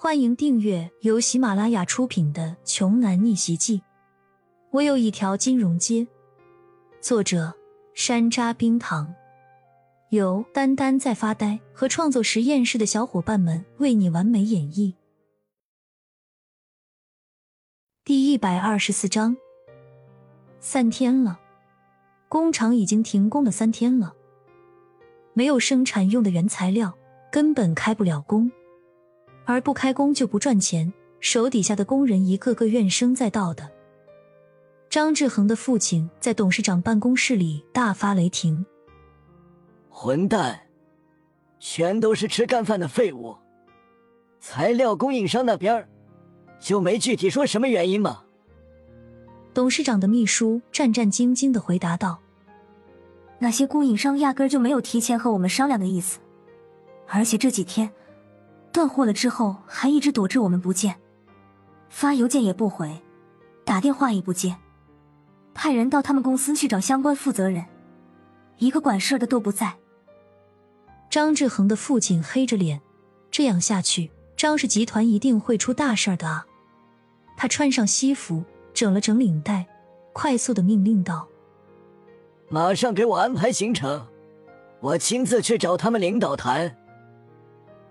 欢迎订阅由喜马拉雅出品的《穷男逆袭记》。我有一条金融街。作者：山楂冰糖，由丹丹在发呆和创作实验室的小伙伴们为你完美演绎。第一百二十四章。三天了，工厂已经停工了三天了，没有生产用的原材料，根本开不了工。而不开工就不赚钱，手底下的工人一个个怨声载道的。张志恒的父亲在董事长办公室里大发雷霆：“混蛋，全都是吃干饭的废物！材料供应商那边就没具体说什么原因吗？”董事长的秘书战战兢兢的回答道：“那些供应商压根就没有提前和我们商量的意思，而且这几天……”断货了之后，还一直躲着我们不见，发邮件也不回，打电话也不接，派人到他们公司去找相关负责人，一个管事的都不在。张志恒的父亲黑着脸，这样下去，张氏集团一定会出大事的啊！他穿上西服，整了整领带，快速的命令道：“马上给我安排行程，我亲自去找他们领导谈。”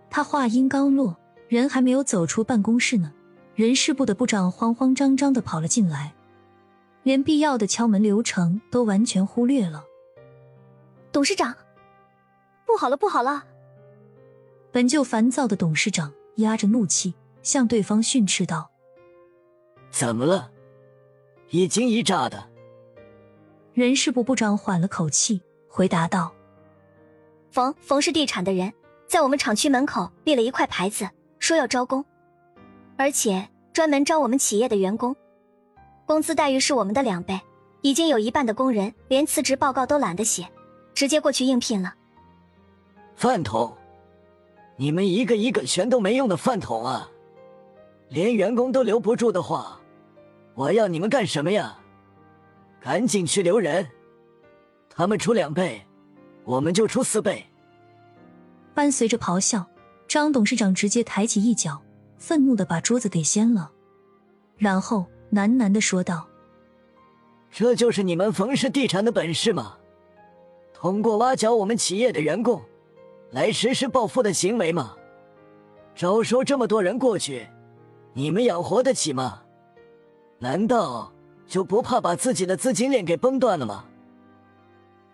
他话音刚落，人还没有走出办公室呢，人事部的部长慌慌张张的跑了进来，连必要的敲门流程都完全忽略了。董事长，不好了，不好了！本就烦躁的董事长压着怒气向对方训斥道：“怎么了？一惊一乍的。”人事部部长缓了口气，回答道：“冯冯氏地产的人。”在我们厂区门口立了一块牌子，说要招工，而且专门招我们企业的员工，工资待遇是我们的两倍。已经有一半的工人连辞职报告都懒得写，直接过去应聘了。饭桶，你们一个一个全都没用的饭桶啊！连员工都留不住的话，我要你们干什么呀？赶紧去留人，他们出两倍，我们就出四倍。伴随着咆哮，张董事长直接抬起一脚，愤怒的把桌子给掀了，然后喃喃的说道：“这就是你们冯氏地产的本事吗？通过挖角我们企业的员工，来实施暴富的行为吗？招收这么多人过去，你们养活得起吗？难道就不怕把自己的资金链给崩断了吗？”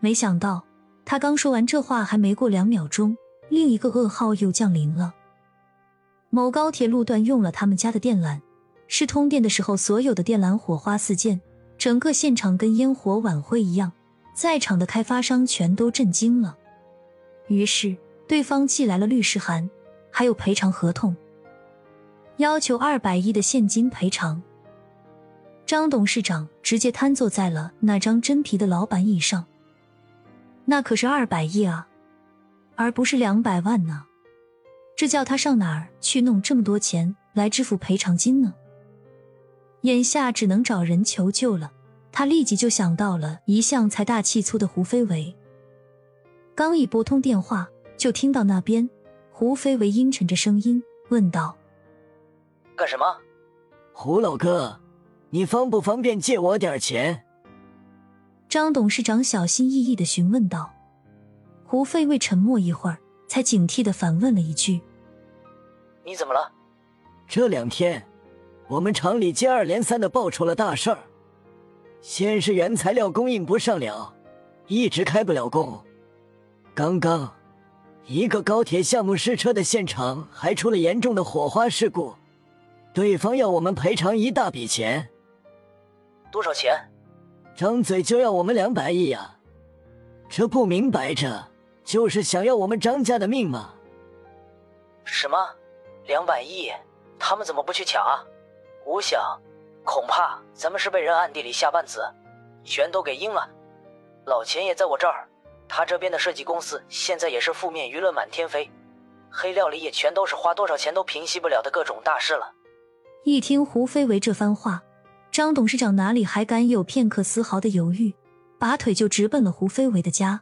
没想到，他刚说完这话，还没过两秒钟。另一个噩耗又降临了。某高铁路段用了他们家的电缆，是通电的时候，所有的电缆火花四溅，整个现场跟烟火晚会一样，在场的开发商全都震惊了。于是，对方寄来了律师函，还有赔偿合同，要求二百亿的现金赔偿。张董事长直接瘫坐在了那张真皮的老板椅上，那可是二百亿啊！而不是两百万呢？这叫他上哪儿去弄这么多钱来支付赔偿金呢？眼下只能找人求救了。他立即就想到了一向财大气粗的胡飞为。刚一拨通电话，就听到那边胡飞为阴沉着声音问道：“干什么？胡老哥，你方不方便借我点钱？”张董事长小心翼翼的询问道。胡飞为沉默一会儿，才警惕的反问了一句：“你怎么了？”这两天，我们厂里接二连三的爆出了大事儿。先是原材料供应不上了，一直开不了工。刚刚，一个高铁项目试车的现场还出了严重的火花事故，对方要我们赔偿一大笔钱。多少钱？张嘴就要我们两百亿呀！这不明摆着？就是想要我们张家的命吗？什么？两百亿？他们怎么不去抢啊？我想，恐怕咱们是被人暗地里下绊子，全都给阴了。老钱也在我这儿，他这边的设计公司现在也是负面舆论满天飞，黑料里也全都是花多少钱都平息不了的各种大事了。一听胡飞为这番话，张董事长哪里还敢有片刻丝毫的犹豫，拔腿就直奔了胡飞为的家。